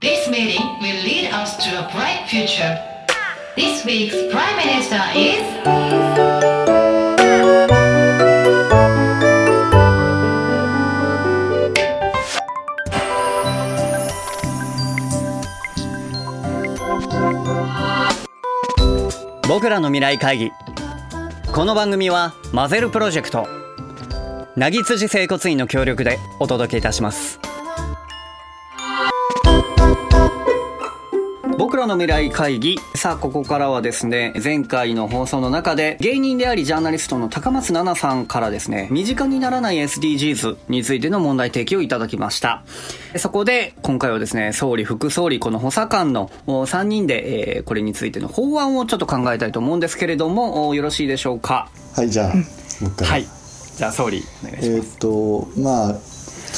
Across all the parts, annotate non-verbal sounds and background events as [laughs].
This meeting will lead us to a bright future. This week's Prime Minister is. 僕らの未来会議この番組はマゼルプロジェクトなぎ辻整骨院の協力でお届けいたしますらの未来会議。さあここからはですね前回の放送の中で芸人でありジャーナリストの高松菜奈さんからですね身近にならない SDGs についての問題提起をいただきました。そこで今回はですね総理副総理この補佐官の3人で、えーこれについての法案をちょっと考えたいと思うんですけれどもおよろしいでしょうか？はいじゃあ僕から、はい。じゃあ総理お願いします、えーっとまあ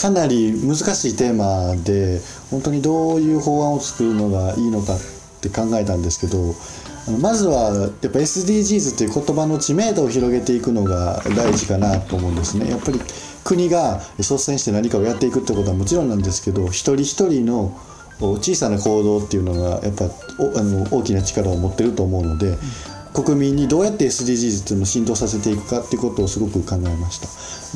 かなり難しいテーマで本当にどういう法案を作るのがいいのかって考えたんですけどまずはやっぱ SDGs という言葉の知名度を広げていくのが大事かなと思うんですね。やっぱり国が率先して何かをやっていくってことはもちろんなんですけど一人一人の小さな行動っていうのがやっぱあの大きな力を持ってると思うので、国民にどうやって SDGs っていうのを浸透させていくかっていうことをすごく考えました。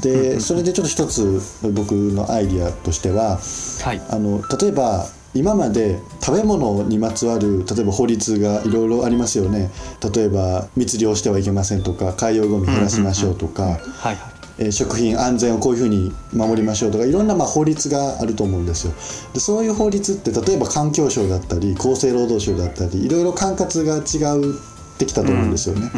でそれでちょっと一つ僕のアイディアとしてははい。あの例えば今まで食べ物にまつわる例えば法律がいろいろありますよね。例えば密漁してはいけませんとか海洋ゴミ減らしましょうとか、はいはい。えー食品安全をこういうふうに守りましょうとかいろんなまあ法律があると思うんですよ。でそういう法律って例えば環境省だったり厚生労働省だったりいろいろ管轄が違うってきたと思うんですよね、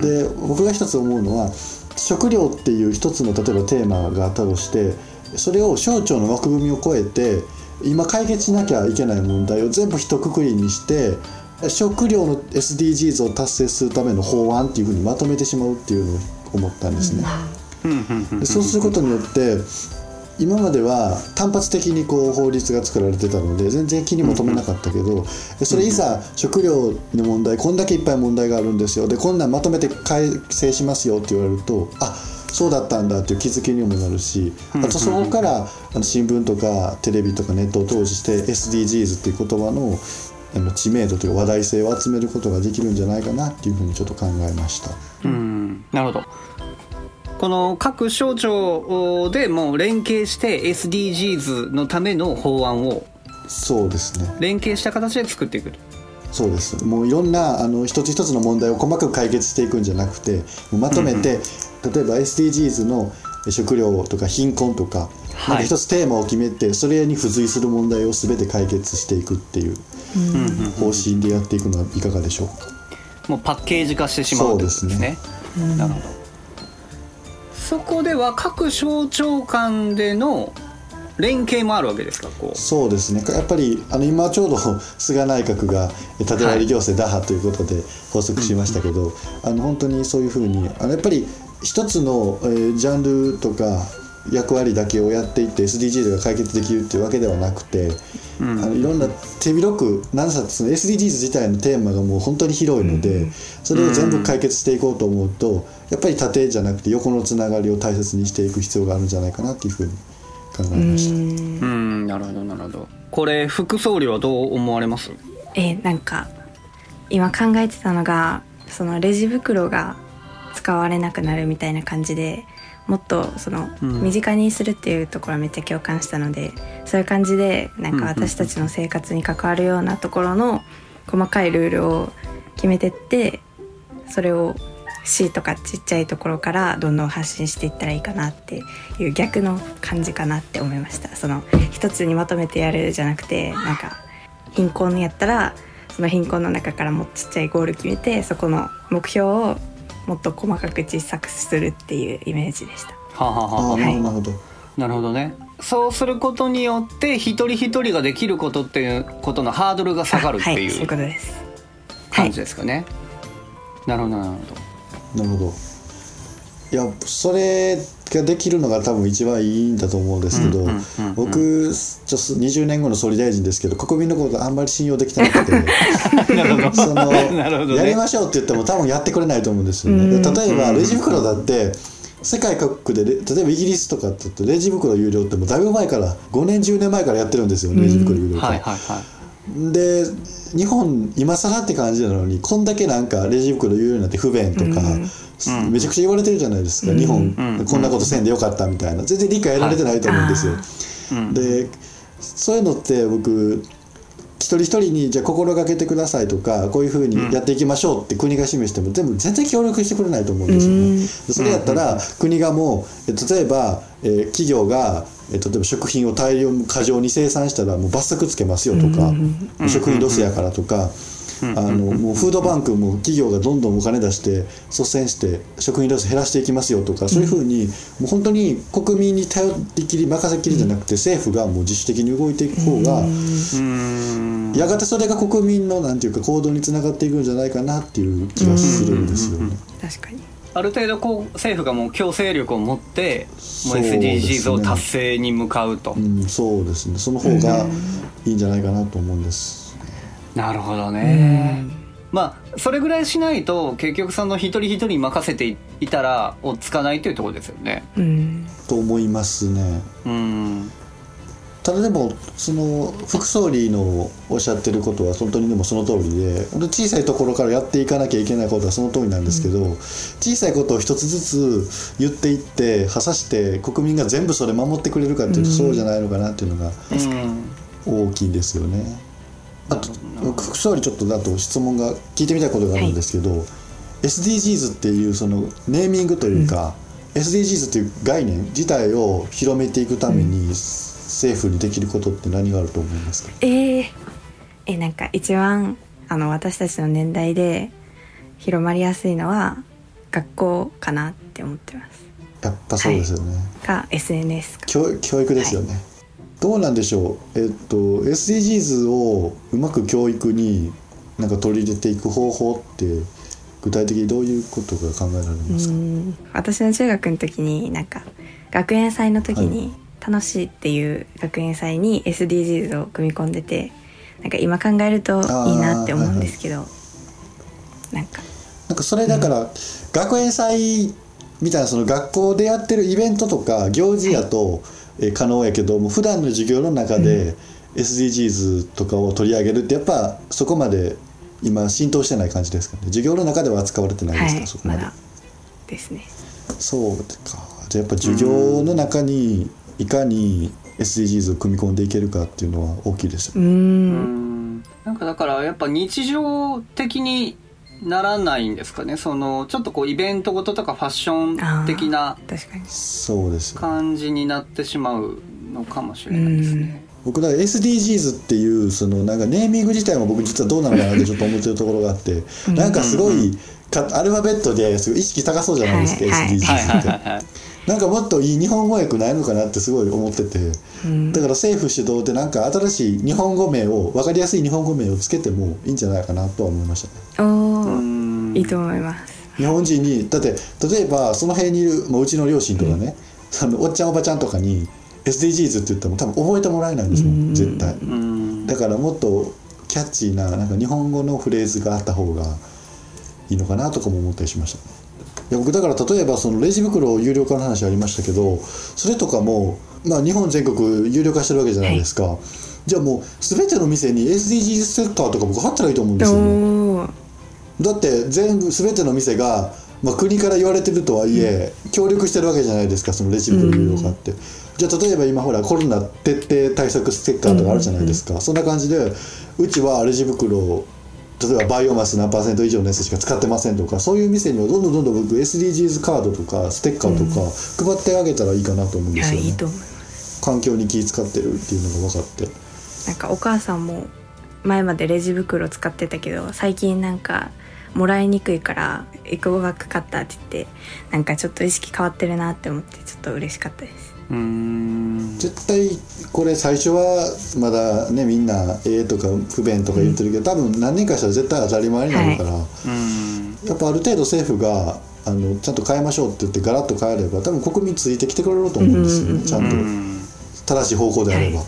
で僕が一つ思うのは食料っていう一つの例えばテーマがあったとしてそれを省庁の枠組みを超えて今解決しなきゃいけない問題を全部一括りにして食料の SDGs を達成するための法案っていうふうにまとめてしまうっていうのを思ったんですね。でそうすることによって今までは単発的にこう法律が作られてたので全然気にも留めなかったけどそれいざ食料の問題こんだけいっぱい問題があるんですよ。でこんなんまとめて改正しますよって言われるとあそうだったんだっていう気づきにもなるしあとそこからあの新聞とかテレビとかネットを通して SDGs っていう言葉のあの知名度というか話題性を集めることができるんじゃないかなっていうふうにちょっと考えました。うん。なるほどこの各省庁でもう連携して SDGs のための法案をそうですね。連携した形で作っていくと。そうです。もういろんなあの一つ一つの問題を細かく解決していくんじゃなくてまとめて、例えば SDGs の食料とか貧困とか,、はい。なんか一つテーマを決めてそれに付随する問題を全て解決していくっていう方針でやっていくのはいかがでしょうか？もうパッケージ化してしまうということですね。なるほどそこでは各省庁間での連携もあるわけですかこう。そうですね。やっぱりあの今ちょうど [laughs] 菅内閣が縦割り行政打破ということで発足しましたけど、あの本当にそういうふうにあのやっぱり一つの、えージャンルとか役割だけをやっていって SDGs が解決できるっていうわけではなくて、あのいろんな手広く何さその SDGs 自体のテーマがもう本当に広いので、それを全部解決していこうと思うとやっぱり縦じゃなくて横のつながりを大切にしていく必要があるんじゃないかなっていうふうに考えました。うん。なるほどなるほど。これ副総理はどう思われます？えーなんか今考えてたのがそのレジ袋が使われなくなるみたいな感じでもっとそのうん。身近にするっていうところはめっちゃ共感したので、そういう感じでなんか私たちの生活に関わるようなところの細かいルールを決めてってそれを C とかちっちゃいところからどんどん発信していったらいいかなっていう逆の感じかなって思いました。その一つにまとめてやるじゃなくてなんか貧困やったらその貧困の中からもうちっちゃいゴール決めてそこの目標をもっと細かく小さくするっていうイメージでした。はあ、はあはあ。はあなるほどなるほど。ね。そうすることによって一人一人ができることっていうことのハードルが下がるってはい、そういいううことです。感じですかね、なるほどなるほど。なるほどいやそれができるのが多分一番いいんだと思うんですけど、うんうんうんうん。僕ちょっと20年後の総理大臣ですけど国民のことあんまり信用できてなくて。[laughs] その [laughs] ね。やりましょうって言っても多分やってくれないと思うんですよね。うん例えばレジ袋だって世界各国でレ例えばイギリスとかって言うとレジ袋有料ってもうだいぶ前から5年10年前からやってるんですよレジ袋有料化、はいはいはい。で日本今更って感じなのにこんだけなんかレジ袋有料になって不便とか、めちゃくちゃ言われてるじゃないですか、日本、うん。こんなことせんでよかったみたいな。全然理解得られてないと思うんですよ、うん。でそういうのって僕一人一人にじゃあ心がけてくださいとかこういうふうにやっていきましょうって国が示しても全部全然協力してくれないと思うんですよね。それやったら国がもうえ例えば、えー企業が、えー例えば食品を大量過剰に生産したらもう罰則つけますよとか、食品ロスやからとか。あのもうフードバンクも企業がどんどんお金出して率先して食品ロス減らしていきますよとかそういうふうにもう本当に国民に頼りきり任せきりじゃなくて政府がもう自主的に動いていく方がうん。やがてそれが国民のなんていうか行動につながっていくんじゃないかなっていう気がするんですよね。確かに。ある程度こう政府がもう強制力を持ってもう SDGs を達成に向かうと、うん、そうですね。その方がいいんじゃないかなと思うんです。なるほどね、まあそれぐらいしないと結局その一人一人に任せていたら追っつかないというところですよね。うん。と思いますね。うん。ただでもその副総理のおっしゃってることは本当にでもその通りで小さいところからやっていかなきゃいけないことはその通りなんですけど、小さいことを一つずつ言っていって果たして国民が全部それ守ってくれるかっていうとそうじゃないのかなっていうのがうん。大きいんですよね。あと副総理ちょっとだと質問が聞いてみたいことがあるんですけど、SDGs っていうそのネーミングというか、SDGs っていう概念自体を広めていくために政府にできることって何があると思いますか、えー、えなんか一番あの私たちの年代で広まりやすいのは学校かなって思ってます。やっぱそうですよね、か SNS か。教教育ですよね、どうなんでしょう。えっと SDGs をうまく教育になんか取り入れていく方法って具体的にどういうことが考えられますか、うん。私の中学の時になんか学園祭の時に楽しいっていう学園祭に SDGs を組み込んでてなんか今考えるといいなって思うんですけど、なんか。なんかそれだから、学園祭みたいなその学校でやってるイベントとか行事やと、えー可能やけども普段の授業の中で SDGs とかを取り上げるってやっぱそこまで今浸透してない感じですかね。授業の中では扱われてないですか、はいそこまで、まだですね。そうか。じゃあやっぱ授業の中にいかに SDGs を組み込んでいけるかっていうのは大きいですよね。うん。なんかだからやっぱ日常的にならないんですかね。そのちょっとこうイベントごととかファッション的な感じになってしまうのかもしれないですね。僕だから SDGs っていうそのなんかネーミング自体も僕実はどうなのかなってちょっと思ってるところがあってなんかすごいかアルファベットですごい意識高そうじゃないですか、SDGs って。なんかもっといい日本語訳ないのかなってすごい思ってて。うん。だから政府主導でなんか新しい日本語名を分かりやすい日本語名をつけてもいいんじゃないかなとは思いましたねいいと思います。日本人にだって例えばその辺にいる、まあ、うちの両親とかね、あのおっちゃんおばちゃんとかに SDGs って言っても多分覚えてもらえないんですもん絶対。うん。だからもっとキャッチーななんか日本語のフレーズがあった方がいいのかなとかも思ったりしましたね。いや僕だから例えばそのレジ袋有料化の話ありましたけどそれとかも、まあ、日本全国有料化してるわけじゃないですか、じゃあもう全ての店に SDGs ステッカーとか僕貼ったらいいと思うんですよねだって全部全ての店が、まあ、国から言われてるとはいえ、協力してるわけじゃないですかそのレジ袋有料化って、じゃあ例えば今ほらコロナ徹底対策ステッカーとかあるじゃないですか、そんな感じでうちはレジ袋を例えばバイオマス何パーセント以上のやつしか使ってませんとかそういう店にはどんどんどんどん僕 SDGs カードとかステッカーとか配ってあげたらいいかなと思うんいですよね。やいいと思います環境に気使ってるっていうのが分かって。なんかお母さんも前までレジ袋使ってたけど最近なんかもらいにくいからエコバッグ買ったって言ってなんかちょっと意識変わってるなって思ってちょっと嬉しかったです。うん。絶対これ最初はまだねみんなええとか不便とか言ってるけど、多分何年かしたら絶対当たり前になるから、うん。やっぱある程度政府があのちゃんと変えましょうって言ってガラッと変えれば多分国民ついてきてくれると思うんですよね、うん。ちゃんと。うん。正しい方向であれば、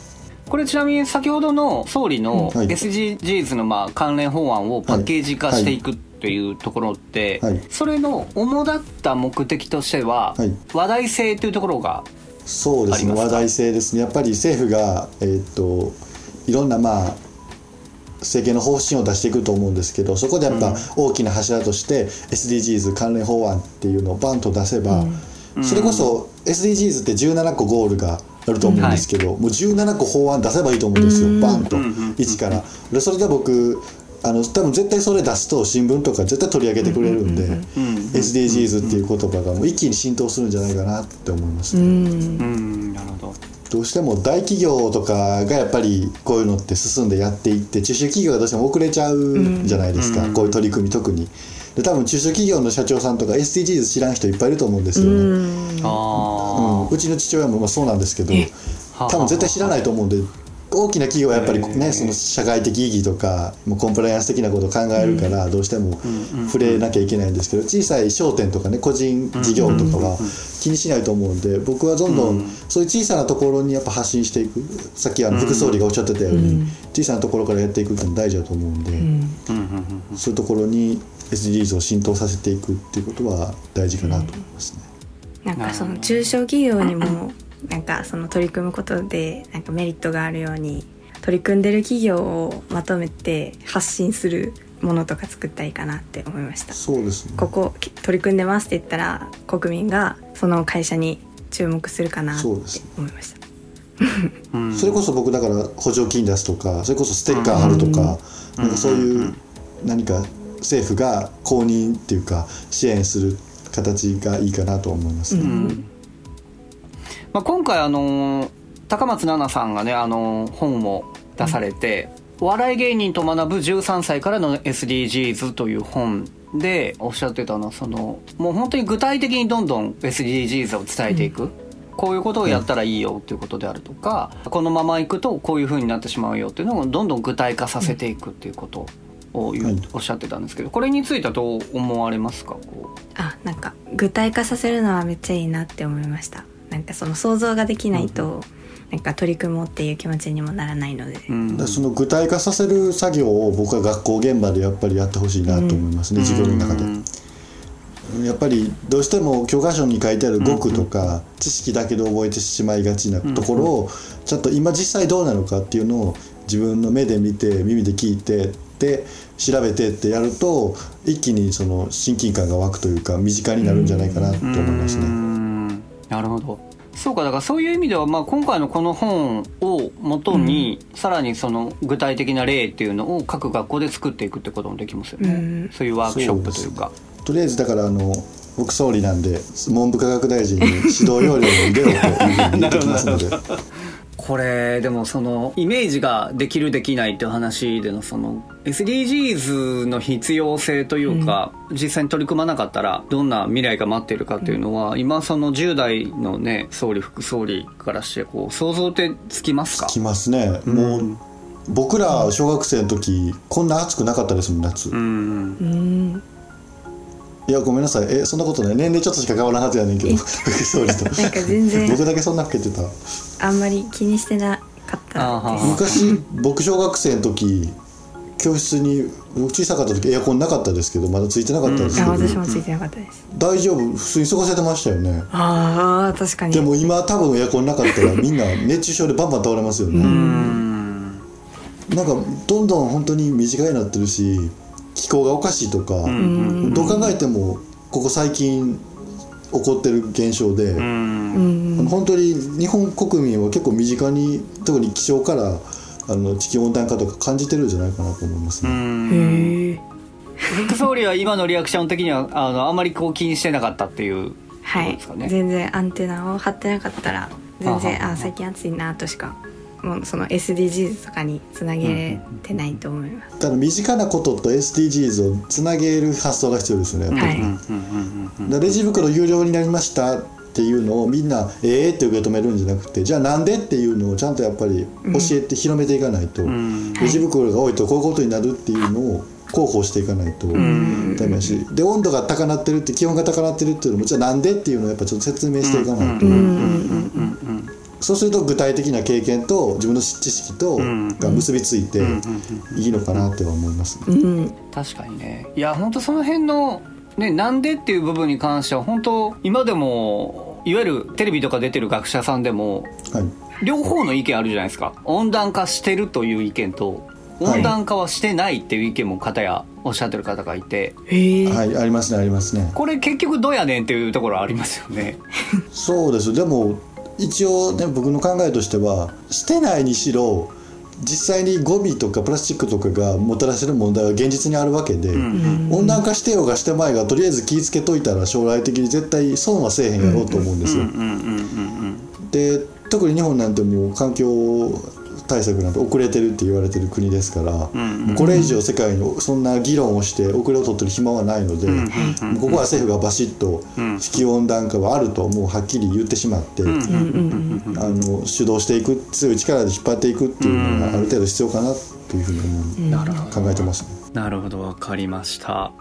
これちなみに先ほどの総理のはい。SDGs のまあ関連法案をパッケージ化していく、っていうところって、はい。それの主だった目的としては、はい。話題性というところがそうですね。話題性ですね。やっぱり政府が、えーっといろんなまあ政権の方針を出していくと思うんですけどそこでやっぱ大きな柱として SDGs 関連法案っていうのをバンと出せば、それこそ SDGs って17個ゴールがあると思うんですけど、もう17個法案出せばいいと思うんですよ、バンと、1から。でそれで僕あの多分絶対それ出すと新聞とか絶対取り上げてくれるんで、SDGs っていう言葉がもう一気に浸透するんじゃないかなって思いますね。うん。なるほど。どうしても大企業とかがやっぱりこういうのって進んでやっていって中小企業がどうしても遅れちゃうじゃないですか、こういう取り組み特に。で多分中小企業の社長さんとか SDGs 知らん人いっぱいいると思うんですよね、うん。あうちの父親もまあそうなんですけどはあ多分絶対知らないと思うんで大きな企業はやっぱりねその社会的意義とかもうコンプライアンス的なことを考えるからどうしても触れなきゃいけないんですけど小さい商店とかね個人事業とかは気にしないと思うんで僕はどんどんそういう小さなところにやっぱ発信していくさっきあの副総理がおっしゃってたように小さなところからやっていくっていうの大事だと思うんでそういうところに SDGs を浸透させていくっていうことは大事かなと思いますね。なんかその中小企業にもなんかその取り組むことでなんかメリットがあるように取り組んでる企業をまとめて発信するものとか作ったらいいかなって思いました。そうですね。ここき取り組んでますって言ったら国民がその会社に注目するかなって思そうですいました。うん。それこそ僕だから補助金出すとかそれこそステッカー貼るとかなんかそういう何か政府が公認っていうか支援する形がいいかなと思いますね。まあ、今回あの高松菜奈さんがねあの本を出されて「お笑い芸人と学ぶ13歳からの SDGs」という本でおっしゃってたのはそのもう本当に具体的にどんどん SDGs を伝えていく。こういうことをやったらいいよっていうことであるとか、このままいくとこういう風になってしまうよっていうのをどんどん具体化させていくっていうことを言うはい。おっしゃってたんですけどこれについてはどう思われますか？こう。あなんか具体化させるのはめっちゃいいなって思いましたなんかその想像ができないと、なんか取り組もうっていう気持ちにもならないので、うんその具体化させる作業を僕は学校現場でやっぱりやってほしいなと思いますね、授業の中で。やっぱりどうしても教科書に書いてある語句とか知識だけで覚えてしまいがちなところをちゃんと今実際どうなのかっていうのを自分の目で見て耳で聞いてで調べてってやると一気にその親近感が湧くというか身近になるんじゃないかなと思いますね。ん。なるほどそうかだからそういう意味では、まあ、今回のこの本をもとに、さらにその具体的な例っていうのを各学校で作っていくってこともできますよね、うん。そういうワークショップというか。とりあえずだからあの僕総理なんで文部科学大臣に指導要領に入れろというふうに言ってきますので。[laughs] これでもそのイメージができるできないっていう話でのその SDGs の必要性というか、実際に取り組まなかったらどんな未来が待っているかっていうのは、今その10代のね総理副総理からしてこう想像ってつきますか？きますね、もう僕ら小学生の時こんな暑くなかったですもん夏、うん。うんいやごめんなさい。えそんなことない。年齢ちょっとしか変わらんはずやねんけど。副総理と。なんか全然。僕だけそんな老けてた。あんまり気にしてなかったです。昔僕小学生の時教室に僕小さかった時エアコンなかったですけどまだついてなかったですけあど、私もついてなかったです。大丈夫？普通に過ごせてましたよね。ああ確かに。でも今多分エアコンなかったら [laughs] みんな熱中症でバンバン倒れますよね、うん。なんかどんどん本当に身近になってるし気候がおかしいとか、どう考えてもここ最近起こってる現象で、本当に日本国民は結構身近に特に気象からあの地球温暖化とか感じてるんじゃないかなと思いますね。総理は今のリアクション的にはあのあまりこう気にしてなかったっていうはい。そうですかね。全然アンテナを張ってなかったら全然あ最近暑いなとしかもうその SDGs とかにつなげれてないと思います、ただ身近なことと SDGs をつなげる発想が必要ですよね。やっぱり。はい。レジ袋有料になりましたっていうのをみんなええって受け止めるんじゃなくてじゃあなんでっていうのをちゃんとやっぱり教えて広めていかないと、ん。レジ袋が多いとこういうことになるっていうのを広報していかないとダメだしで温度が高なってるって気温が高なってるっていうのもじゃあなんでっていうのをやっぱちょっと説明していかないと、そうすると具体的な経験と自分の知識とん。が結びついていいのかなっては思います、ね。うん。確かにね。いや本当その辺のねなんでっていう部分に関しては本当今でもいわゆるテレビとか出てる学者さんでもはい。両方の意見あるじゃないですか。温暖化してるという意見とはい温暖化はしてないっていう意見も方やおっしゃってる方がいて。へえ、はいありますねありますね。これ結局どうやねんっていうところありますよね。[laughs] そうです。でも一応ね僕の考えとしてはしてないにしろ実際にゴミとかプラスチックとかがもたらせる問題は現実にあるわけで、温暖化してようがしてまいがとりあえず気ぃつけといたら将来的に絶対損はせえへんやろうと思うんですよ。うんうんうんうんで特に日本なんてもう環境対策なんて遅れてるって言われてる国ですから、もうこれ以上世界にそんな議論をして遅れを取ってる暇はないので、もうここは政府がバシッと地球温暖化はあるともうはっきり言ってしまって、あの主導していく強い力で引っ張っていくっていうのがある程度必要かなというふうに考えてますね。なるほど。わかりました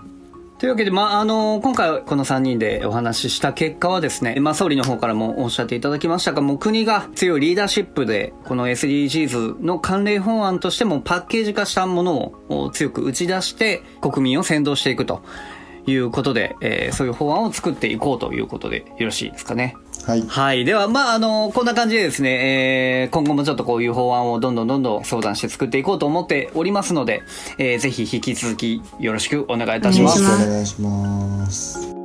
というわけで、まあ、あの今回この3人でお話しした結果はですね、まあ、総理の方からもおっしゃっていただきましたがもう国が強いリーダーシップでこの SDGs の関連法案としてもパッケージ化したものを強く打ち出して国民を先導していくということで、えーそういう法案を作っていこうということでよろしいですかね。はい、はい。では、まあ、あの、こんな感じでですね、えー今後もちょっとこういう法案をどんどんどんどん相談して作っていこうと思っておりますので、えーぜひ引き続きよろしくお願いいたしますお願いし。ますお願いします。